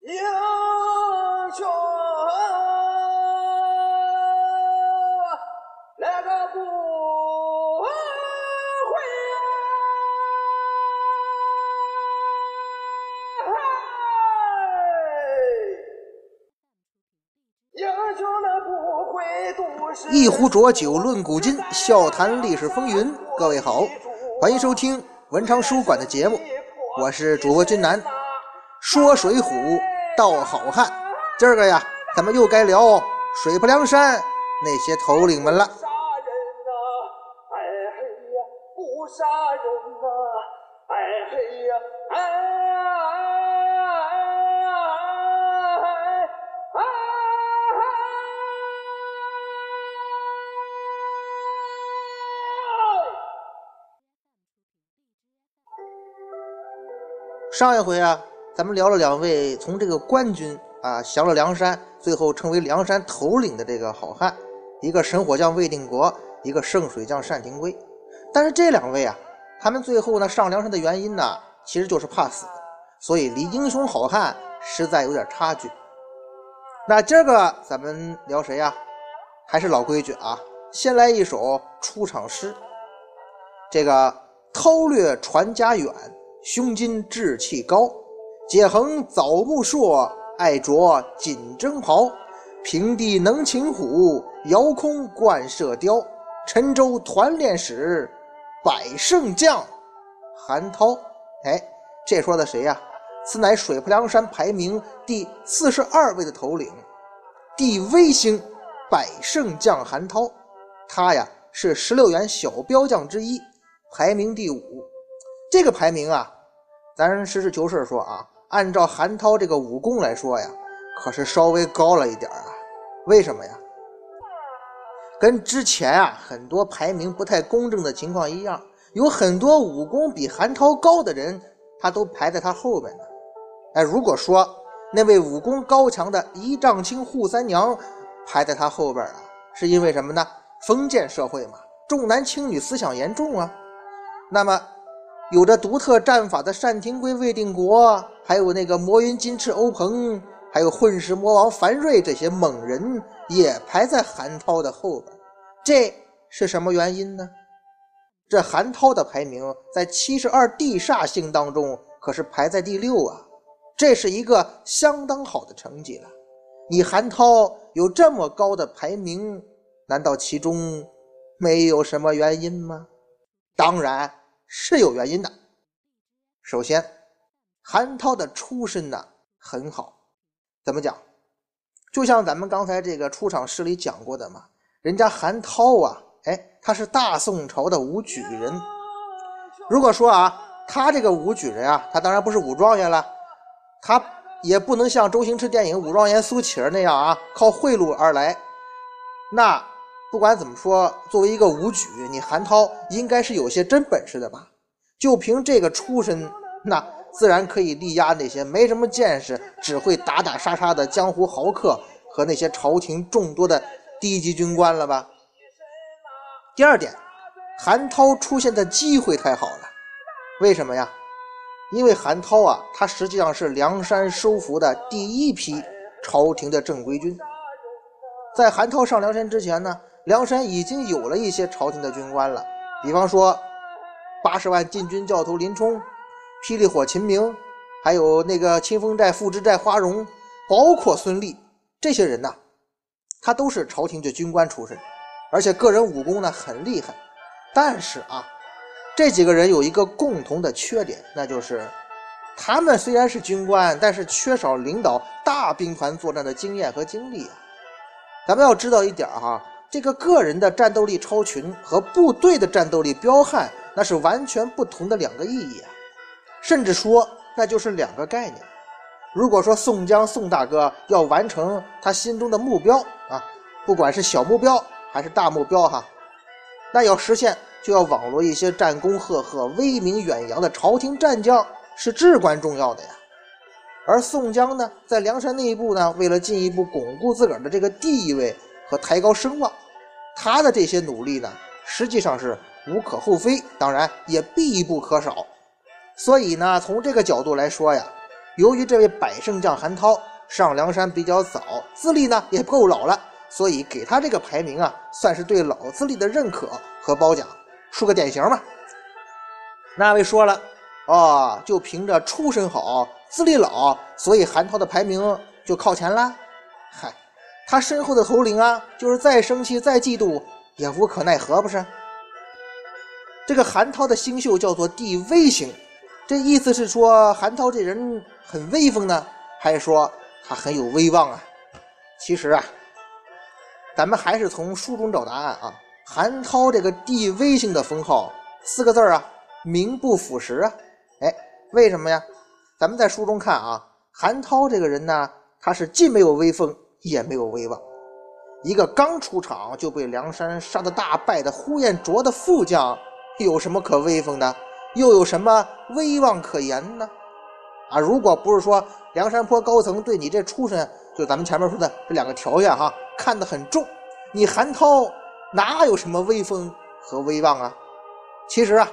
英雄一壶浊酒论古今，笑谈历史风云。各位好，欢迎收听文昌书馆的节目，我是主播君南。说水浒道好汉，今儿个呀，咱们又该聊水泊梁山那些头领们了。上一回啊，咱们聊了两位从这个官军啊降了梁山，最后成为梁山头领的这个好汉，一个神火将魏定国，一个圣水将单廷圭。但是这两位啊，他们最后呢上梁山的原因呢，其实就是怕死，所以离英雄好汉实在有点差距。那今儿个咱们聊谁呀、还是老规矩啊，先来一首出场诗。这个韬略传家远，胸襟志气高。解横枣木硕，爱着锦征袍。平地能擒虎，遥空惯射雕。沉舟团练使，百胜将韩涛。哎，这说的谁呀、此乃水泊梁山排名第四十二位的头领，帝威星百胜将韩涛。他呀是十六员小标将之一，排名第五。这个排名啊，咱实事求是说啊，按照韩涛这个武功来说呀，可是稍微高了一点啊。为什么呀？跟之前啊很多排名不太公正的情况一样，有很多武功比韩涛高的人，他都排在他后边呢。哎，如果说那位武功高强的一丈青扈三娘排在他后边啊，是因为什么呢？封建社会嘛，重男轻女思想严重啊。那么，有着独特战法的单廷圭、魏定国，还有那个魔云金翅欧鹏，还有混世魔王樊瑞这些猛人，也排在韩涛的后边。这是什么原因呢？这韩涛的排名在七十二地煞星当中可是排在第六啊，这是一个相当好的成绩了。你韩涛有这么高的排名，难道其中没有什么原因吗？当然是有原因的。首先，韩涛的出身呢很好，怎么讲？就像咱们刚才这个出场诗里讲过的嘛，人家韩涛啊，哎，他是大宋朝的武举人。如果说啊，他这个武举人啊，他当然不是武状元了，他也不能像周星驰电影《武状元苏乞儿》那样啊，靠贿赂而来。那不管怎么说，作为一个武举，你韩涛应该是有些真本事的吧？就凭这个出身，那自然可以力压那些没什么见识、只会打打杀杀的江湖豪客和那些朝廷众多的低级军官了吧？第二点，韩涛出现的机会太好了，为什么呀？因为韩涛啊，他实际上是梁山收服的第一批朝廷的正规军。在韩涛上梁山之前呢，梁山已经有了一些朝廷的军官了，比方说八十万禁军教头林冲、霹雳火秦明，还有那个清风寨副知寨花荣，包括孙立这些人呐，他都是朝廷的军官出身，而且个人武功呢很厉害。但是啊，这几个人有一个共同的缺点，那就是他们虽然是军官，但是缺少领导大兵团作战的经验和经历啊。咱们要知道一点哈，这个个人的战斗力超群和部队的战斗力彪悍，那是完全不同的两个意义啊，甚至说那就是两个概念。如果说宋江宋大哥要完成他心中的目标啊，不管是小目标还是大目标哈，那要实现就要网罗一些战功赫赫、威名远扬的朝廷战将，是至关重要的呀。而宋江呢，在梁山内部呢，为了进一步巩固自个儿的这个地位和抬高声望，他的这些努力呢，实际上是无可厚非，当然也必不可少。所以呢，从这个角度来说呀，由于这位百胜将韩涛上梁山比较早，资历呢也够老了，所以给他这个排名啊，算是对老资历的认可和褒奖，竖个典型嘛。那位说了，哦，就凭着出身好、资历老，所以韩涛的排名就靠前了。嗨，他身后的头领啊，就是再生气、再嫉妒也无可奈何，不是？这个韩涛的星宿叫做地威星，这意思是说韩涛这人很威风呢，还是说他很有威望啊？其实啊，咱们还是从书中找答案啊。韩涛这个地威星的封号四个字啊，名不副实啊。哎，为什么呀？咱们在书中看啊，韩涛这个人呢，他是既没有威风，也没有威望。一个刚出场就被梁山杀得大败的呼延灼的副将。有什么可威风的？又有什么威望可言呢？啊，如果不是说梁山坡高层对你这出身，就咱们前面说的这两个条件哈，看得很重，你韩涛哪有什么威风和威望啊？其实啊，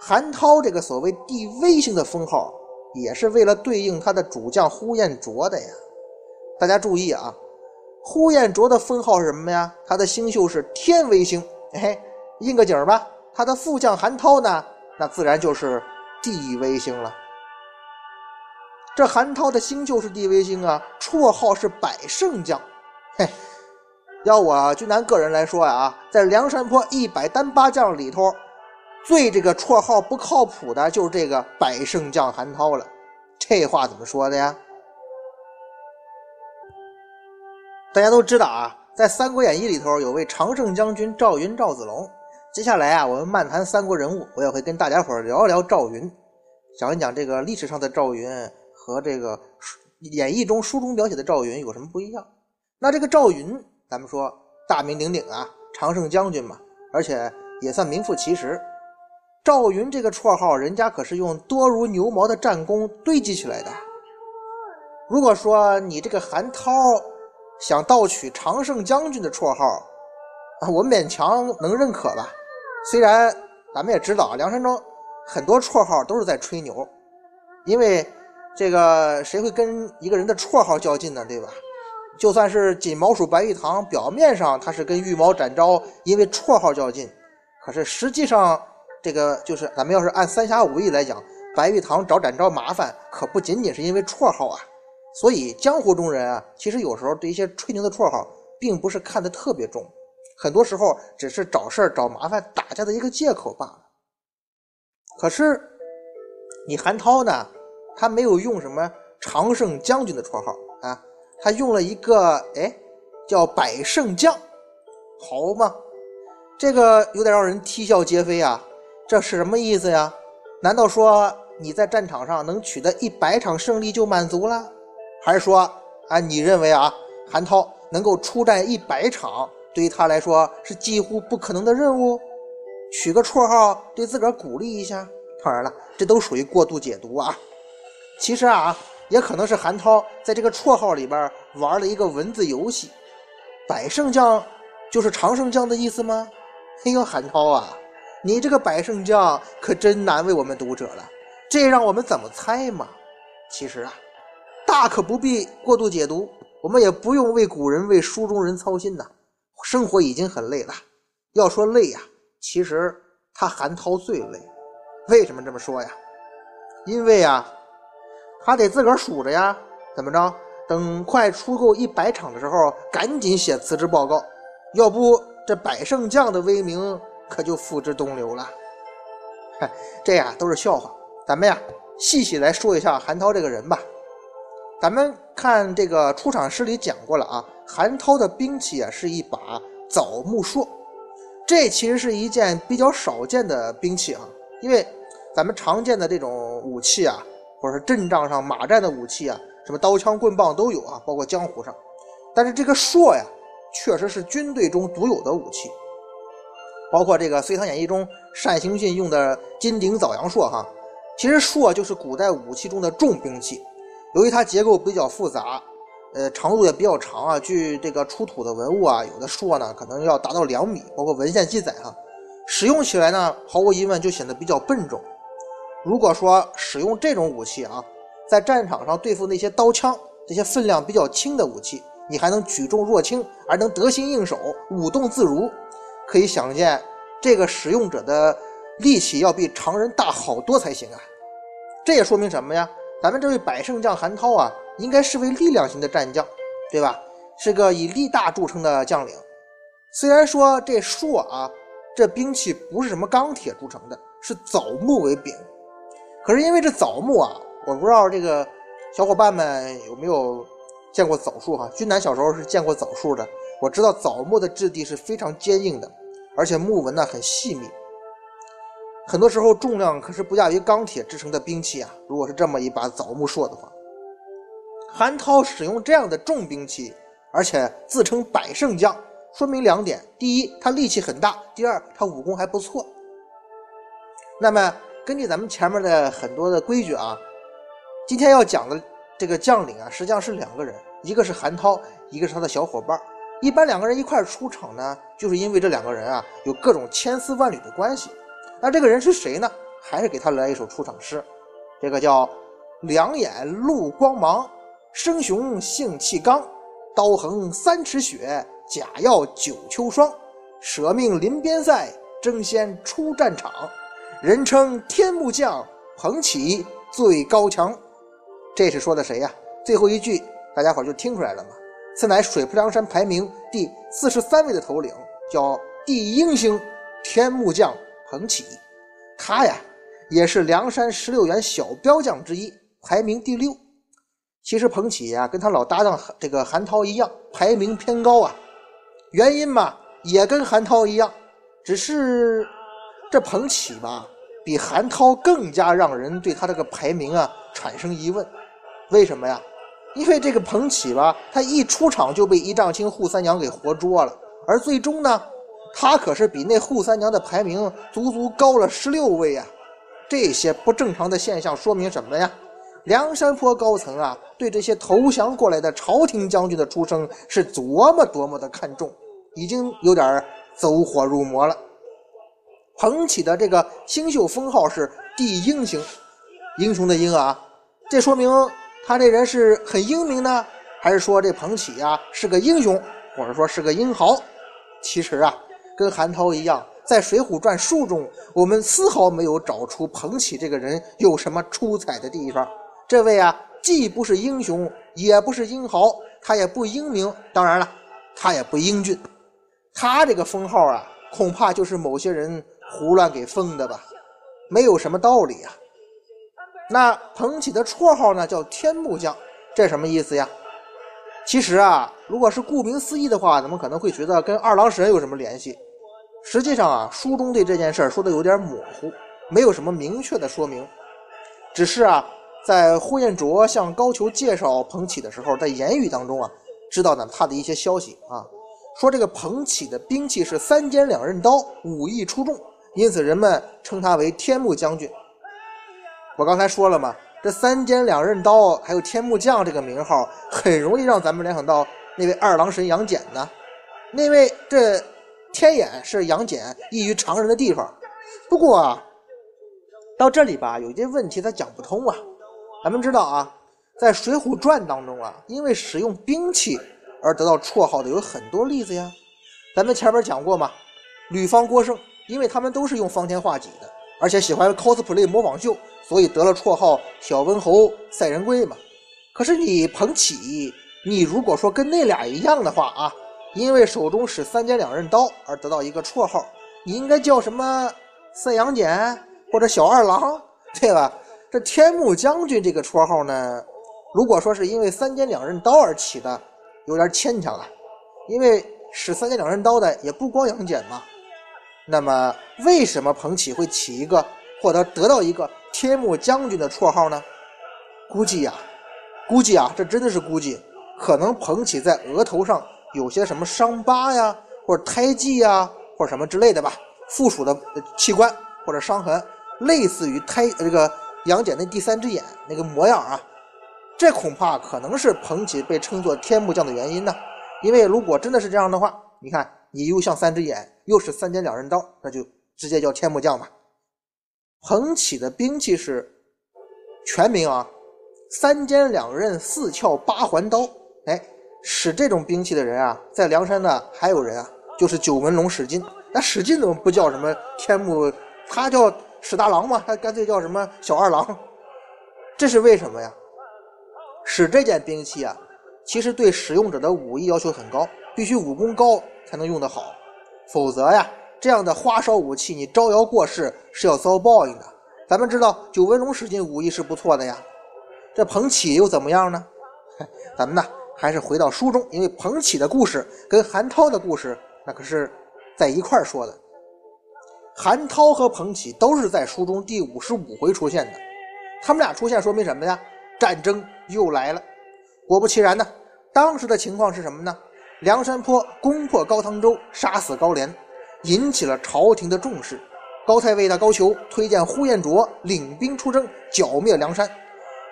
韩涛这个所谓地威型的封号，也是为了对应他的主将呼延灼的呀。大家注意啊，呼延灼的封号是什么呀？他的星宿是天威星，嘿，应个景吧。他的副将韩涛呢，那自然就是地威星了。这韩涛的星就是地威星啊，绰号是百胜将。嘿，要我君南个人来说呀，在梁山泊一百单八将里头，最这个绰号不靠谱的就是这个百胜将韩涛了。这话怎么说的呀？大家都知道啊，在《三国演义》里头有位常胜将军赵云赵子龙。接下来啊，我们漫谈三国人物，我也会跟大家伙聊一聊赵云，讲一讲这个历史上的赵云和这个演义中书中描写的赵云有什么不一样。那这个赵云，咱们说大名鼎鼎啊，常胜将军嘛，而且也算名副其实。赵云这个绰号，人家可是用多如牛毛的战功堆积起来的。如果说你这个韩涛想盗取常胜将军的绰号，啊，我勉强能认可吧。虽然咱们也知道啊，梁山中很多绰号都是在吹牛，因为这个谁会跟一个人的绰号较劲呢？对吧？就算是锦毛鼠白玉堂，表面上他是跟玉毛展昭因为绰号较劲，可是实际上这个就是咱们要是按三侠五义来讲，白玉堂找展昭麻烦，可不仅仅是因为绰号啊。所以江湖中人啊，其实有时候对一些吹牛的绰号，并不是看得特别重。很多时候只是找事儿、找麻烦、打架的一个借口罢了。可是你韩涛呢？他没有用什么常胜将军的绰号啊，他用了一个哎叫百胜将，好嘛？这个有点让人啼笑皆非啊！这是什么意思呀？难道说你在战场上能取得一百场胜利就满足了？还是说啊，你认为啊，韩涛能够出战一百场？对于他来说是几乎不可能的任务，取个绰号对自个儿鼓励一下。当然了，这都属于过度解读啊。其实啊，也可能是韩涛在这个绰号里边玩了一个文字游戏。百胜将就是常胜将的意思吗？哎呦，韩涛啊，你这个百胜将可真难为我们读者了。这让我们怎么猜嘛？其实啊，大可不必过度解读，我们也不用为古人为书中人操心呐。生活已经很累了，要说累呀，其实他韩涛最累。为什么这么说呀？因为啊，他得自个儿数着呀。怎么着？等快出够一百场的时候，赶紧写辞职报告，要不这百胜将的威名可就付之东流了。嗨，这呀都是笑话。咱们呀细细来说一下韩涛这个人吧。咱们看这个出场诗里讲过了啊。韩涛的兵器啊是一把枣木槊，这其实是一件比较少见的兵器啊。因为咱们常见的这种武器啊，或者是阵仗上马战的武器啊，什么刀枪棍棒都有啊，包括江湖上。但是这个槊呀，确实是军队中独有的武器。包括这个《隋唐演义》中单行信用的金鼎枣阳槊哈，其实槊就是古代武器中的重兵器，由于它结构比较复杂。呃，长度也比较长啊。据这个出土的文物啊，有的说呢可能要达到两米，包括文献记载哈。使用起来呢，毫无疑问就显得比较笨重。如果说使用这种武器啊，在战场上对付那些刀枪这些分量比较轻的武器，你还能举重若轻，而能得心应手，舞动自如。可以想见，这个使用者的力气要比常人大好多才行啊！这也说明什么呀？咱们这位百胜将韩涛啊，应该是位力量型的战将，对吧？是个以力大著称的将领。虽然说这槊啊，这兵器不是什么钢铁铸成的，是枣木为柄，可是因为这枣木啊，我不知道这个小伙伴们有没有见过枣树哈？君南小时候是见过枣树的，我知道枣木的质地是非常坚硬的。而且木纹呢很细密，很多时候重量可是不亚于钢铁制成的兵器啊。如果是这么一把枣木槊的话，韩涛使用这样的重兵器，而且自称百胜将，说明两点：第一，他力气很大；第二，他武功还不错。那么，根据咱们前面的很多的规矩啊，今天要讲的这个将领啊，实际上是两个人，一个是韩涛，一个是他的小伙伴。一般两个人一块出场呢，就是因为这两个人啊有各种千丝万缕的关系。那这个人是谁呢？还是给他来一首出场诗，这个叫“两眼露光芒，生雄性气刚，刀横三尺雪，甲要九秋霜，舍命临边塞，争先出战场，人称天目将，捧起最高强。”这是说的谁呀？最后一句大家伙就听出来了吗？此乃水泊梁山排名第四十三位的头领，叫地英星天目将彭起。他呀，也是梁山十六员小标将之一，排名第六。其实彭起呀，跟他老搭档这个韩涛一样，排名偏高啊。原因嘛，也跟韩涛一样，只是这彭起吧，比韩涛更加让人对他这个排名啊产生疑问。为什么呀？因为这个彭起吧，他一出场就被一丈青扈三娘给活捉了，而最终呢，他可是比那扈三娘的排名足足高了十六位啊！这些不正常的现象说明什么呀？梁山坡高层啊，对这些投降过来的朝廷将军的出生是多么多么的看重，已经有点走火入魔了。彭起的这个星宿封号是帝英星，英雄的英啊，这说明。他这人是很英明呢，还是说这彭起呀是个英雄，或者说是个英豪？其实啊，跟韩涛一样，在《水浒传》书中，我们丝毫没有找出彭起这个人有什么出彩的地方。这位啊，既不是英雄，也不是英豪，他也不英明，当然了，他也不英俊。他这个封号啊，恐怕就是某些人胡乱给封的吧，没有什么道理啊。那彭起的绰号呢，叫天目将，这什么意思呀？其实啊，如果是顾名思义的话，咱们可能会觉得跟二郎神有什么联系。实际上啊，书中对这件事说的有点模糊，没有什么明确的说明。只是啊，在呼延灼向高俅介绍彭起的时候，在言语当中啊，知道呢他的一些消息啊，说这个彭起的兵器是三尖两刃刀，武艺出众，因此人们称他为天目将军。我刚才说了嘛，这三尖两刃刀还有天目将这个名号，很容易让咱们联想到那位二郎神杨戬呢。那位这天眼是杨戬异于常人的地方。不过啊，到这里吧，有些问题他讲不通啊。咱们知道啊，在《水浒传》当中啊，因为使用兵器而得到绰号的有很多例子呀。咱们前面讲过嘛，吕方、郭盛，因为他们都是用方天画戟的，而且喜欢 cosplay 模仿秀。所以得了绰号“小温侯赛仁贵”嘛。可是你彭起，你如果说跟那俩一样的话啊，因为手中使三尖两刃刀而得到一个绰号，你应该叫什么赛杨戬或者小二郎，对吧？这天目将军这个绰号呢，如果说是因为三尖两刃刀而起的，有点牵强啊。因为使三尖两刃刀的也不光杨戬嘛。那么为什么彭起会起一个或者得到一个？天目将军的绰号呢？估计呀，估计啊，这真的是估计，可能彭起在额头上有些什么伤疤呀，或者胎记呀，或者什么之类的吧，附属的器官或者伤痕，类似于胎这个杨戬那第三只眼那个模样啊，这恐怕可能是彭起被称作天目将的原因呢。因为如果真的是这样的话，你看你又像三只眼，又是三尖两刃刀，那就直接叫天目将吧。彭起的兵器是全名啊，三尖两刃、四鞘八环刀。哎，使这种兵器的人啊，在梁山呢还有人啊，就是九纹龙史进。那史进怎么不叫什么天目？他叫史大郎嘛，他干脆叫什么小二郎？这是为什么呀？使这件兵器啊，其实对使用者的武艺要求很高，必须武功高才能用得好，否则呀，这样的花哨武器你招摇过市是要遭报应的。咱们知道九纹龙史进武艺是不错的呀，这彭起又怎么样呢？咱们呢还是回到书中，因为彭起的故事跟韩涛的故事那可是在一块儿说的。韩涛和彭起都是在书中第五十五回出现的，他们俩出现说明什么呀？战争又来了。果不其然呢，当时的情况是什么呢？梁山泊攻破高唐州，杀死高廉，引起了朝廷的重视。高太尉的高俅推荐呼延灼领兵出征，剿灭梁山。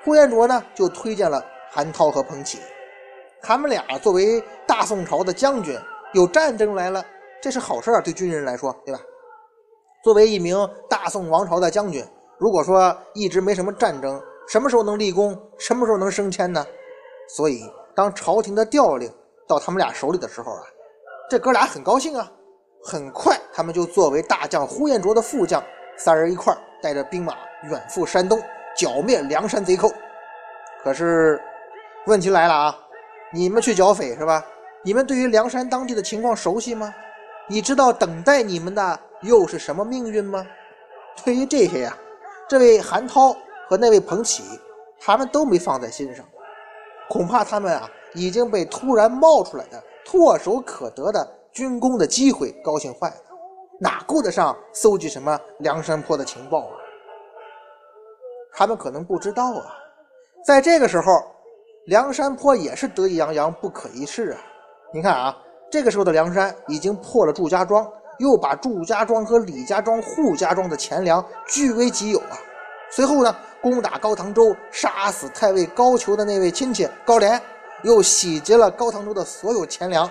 呼延灼呢，就推荐了韩涛和彭起。他们俩作为大宋朝的将军，有战争来了，这是好事啊，对军人来说，对吧？作为一名大宋王朝的将军，如果说一直没什么战争，什么时候能立功？什么时候能升迁呢？所以，当朝廷的调令到他们俩手里的时候啊，这哥俩很高兴啊。很快，他们就作为大将呼延灼的副将，三人一块带着兵马远赴山东，剿灭梁山贼寇。可是，问题来了啊！你们去剿匪是吧？你们对于梁山当地的情况熟悉吗？你知道等待你们的又是什么命运吗？对于这些呀，这位韩涛。和那位彭起，他们都没放在心上，恐怕他们啊已经被突然冒出来的唾手可得的军功的机会高兴坏了，哪顾得上搜集什么梁山泊的情报啊？他们可能不知道啊，在这个时候，梁山泊也是得意洋洋、不可一世啊。你看啊，这个时候的梁山已经破了祝家庄，又把祝家庄和李家庄、扈家庄的钱粮据为己有啊。随后呢？攻打高唐州，杀死太尉高俅的那位亲戚高廉，又洗劫了高唐州的所有钱粮、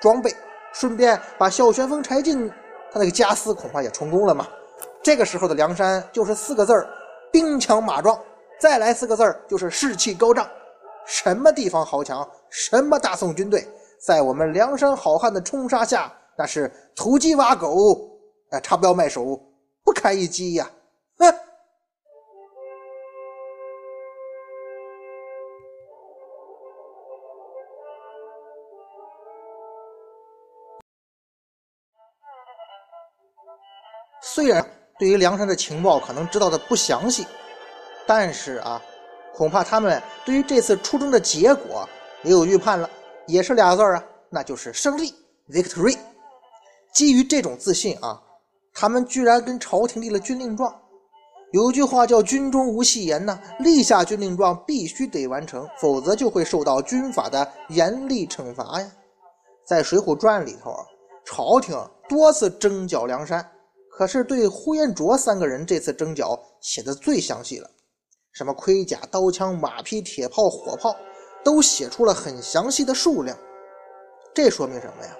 装备，顺便把小旋风柴进他那个家私恐怕也充公了嘛。这个时候的梁山就是四个字儿：兵强马壮；再来四个字儿就是士气高涨。什么地方豪强，什么大宋军队，在我们梁山好汉的冲杀下，那是土鸡挖狗，哎，插标卖首，不堪一击呀！哼。虽然对于梁山的情报可能知道的不详细，但是啊，恐怕他们对于这次出征的结果也有预判了，也是俩字儿啊，那就是胜利 （victory）。基于这种自信啊，他们居然跟朝廷立了军令状。有句话叫“军中无戏言”呐，立下军令状必须得完成，否则就会受到军法的严厉惩罚呀。在《水浒传》里头，朝廷多次征剿梁山。可是对呼延灼三个人这次征剿写的最详细了，什么盔甲、刀枪、马匹、铁炮、火炮，都写出了很详细的数量。这说明什么呀？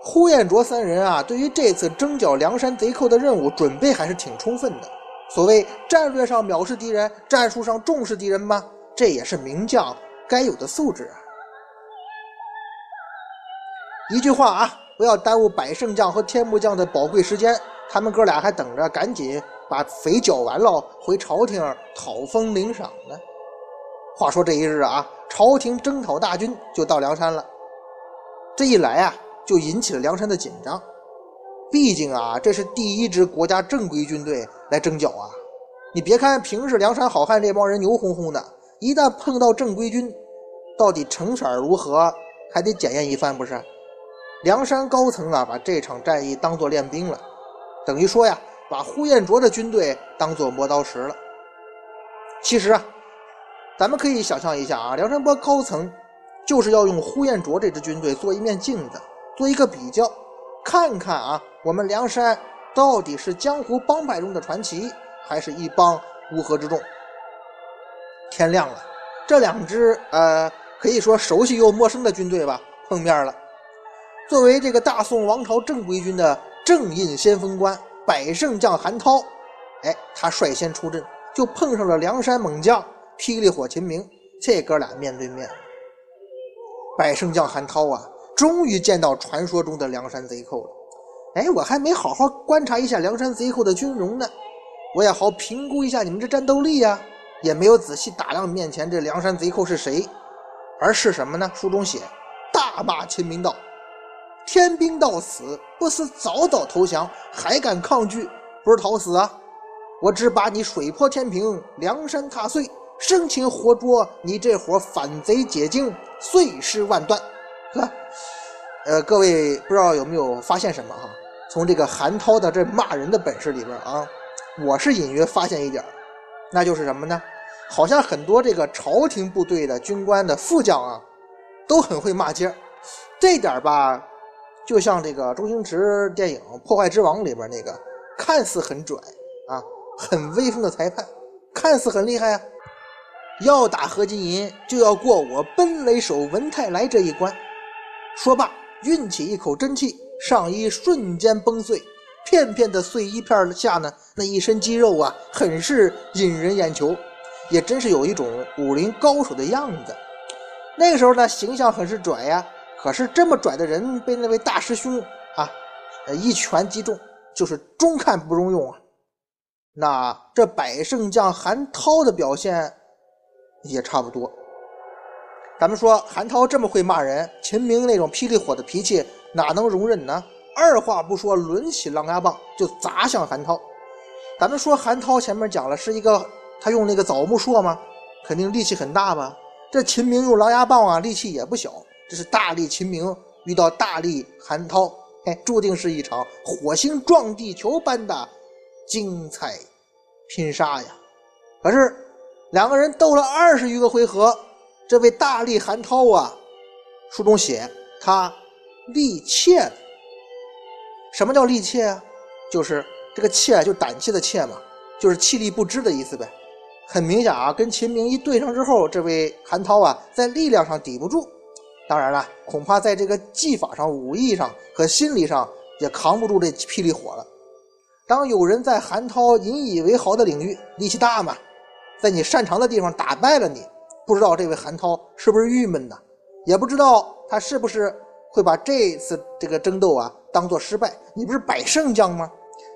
呼延灼三人啊，对于这次征剿梁山贼寇的任务准备还是挺充分的。所谓战略上藐视敌人，战术上重视敌人吗？这也是名将该有的素质啊。一句话啊，不要耽误百胜将和天目将的宝贵时间。他们哥俩还等着赶紧把匪剿完了，回朝廷讨封领赏呢。话说这一日啊，朝廷征讨大军就到梁山了。这一来啊，就引起了梁山的紧张。毕竟啊，这是第一支国家正规军队来征剿啊。你别看平时梁山好汉这帮人牛哄哄的，一旦碰到正规军，到底成色如何，还得检验一番，不是？梁山高层啊，把这场战役当做练兵了。等于说呀，把呼延灼的军队当做磨刀石了。其实啊，咱们可以想象一下啊，梁山泊高层就是要用呼延灼这支军队做一面镜子，做一个比较，看看啊，我们梁山到底是江湖帮派中的传奇，还是一帮乌合之众。天亮了，这两支呃，可以说熟悉又陌生的军队吧，碰面了。作为这个大宋王朝正规军的。正印先锋官百胜将韩涛，哎，他率先出阵，就碰上了梁山猛将霹雳火秦明，这哥俩面对面。百胜将韩涛啊，终于见到传说中的梁山贼寇了。哎，我还没好好观察一下梁山贼寇的军容呢，我也好评估一下你们这战斗力呀。也没有仔细打量面前这梁山贼寇是谁，而是什么呢？书中写，大骂秦明道：“天兵到死，不是早早投降，还敢抗拒，不是讨死啊！我只把你水泊天平，梁山踏碎，生擒活捉你这伙反贼解经，碎尸万段。”呵，呃，各位不知道有没有发现什么哈？从这个韩涛的这骂人的本事里边啊，我是隐约发现一点。那就是什么呢？好像很多这个朝廷部队的军官的副将啊，都很会骂街这点吧，就像这个周星驰电影《破坏之王》里边那个，看似很拽啊，很威风的裁判，看似很厉害啊，要打何金银就要过我奔雷手文泰来这一关。说罢，运起一口真气，上衣瞬间崩碎。片片的碎衣片下呢，那一身肌肉啊，很是引人眼球，也真是有一种武林高手的样子。那个时候呢，形象很是拽呀。可是这么拽的人被那位大师兄啊，一拳击中，就是中看不中用啊。那这百胜将韩涛的表现也差不多。咱们说韩涛这么会骂人，秦明那种霹雳火的脾气哪能容忍呢？二话不说，抡起狼牙棒就砸向韩涛。咱们说韩涛前面讲了是一个，他用那个枣木槊吗？肯定力气很大吧？这秦明用狼牙棒啊，力气也不小。这是大力秦明遇到大力韩涛，哎，注定是一场火星撞地球般的精彩拼杀呀！可是两个人斗了二十余个回合，这位大力韩涛啊，书中写他力怯。什么叫力怯啊？就是这个怯，就胆怯的怯嘛，就是气力不支的意思呗。很明显啊，跟秦明一对上之后，这位韩涛啊，在力量上抵不住，当然了，恐怕在这个技法上、武艺上和心理上也扛不住这霹雳火了。当有人在韩涛引以为豪的领域力气大嘛，在你擅长的地方打败了你，不知道这位韩涛是不是郁闷呢？也不知道他是不是会把这次这个争斗啊。当做失败，你不是百胜将吗？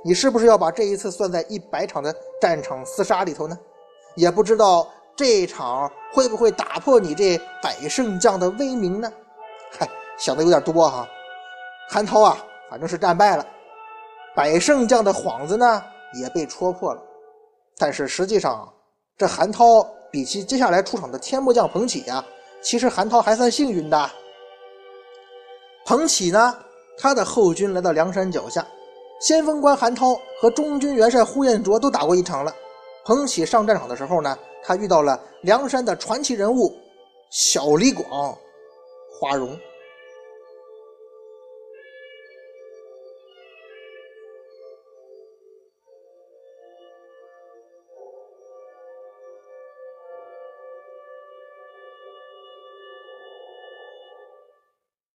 你是不是要把这一次算在一百场的战场厮杀里头呢？也不知道这一场会不会打破你这百胜将的威名呢？嗨，想的有点多哈。韩涛啊，反正是战败了，百胜将的幌子呢也被戳破了。但是实际上，这韩涛比起接下来出场的天目将彭起呀，其实韩涛还算幸运的。彭起呢？他的后军来到梁山脚下，先锋官韩涛和中军元帅呼延灼都打过一场了。彭起上战场的时候呢，他遇到了梁山的传奇人物小李广花荣。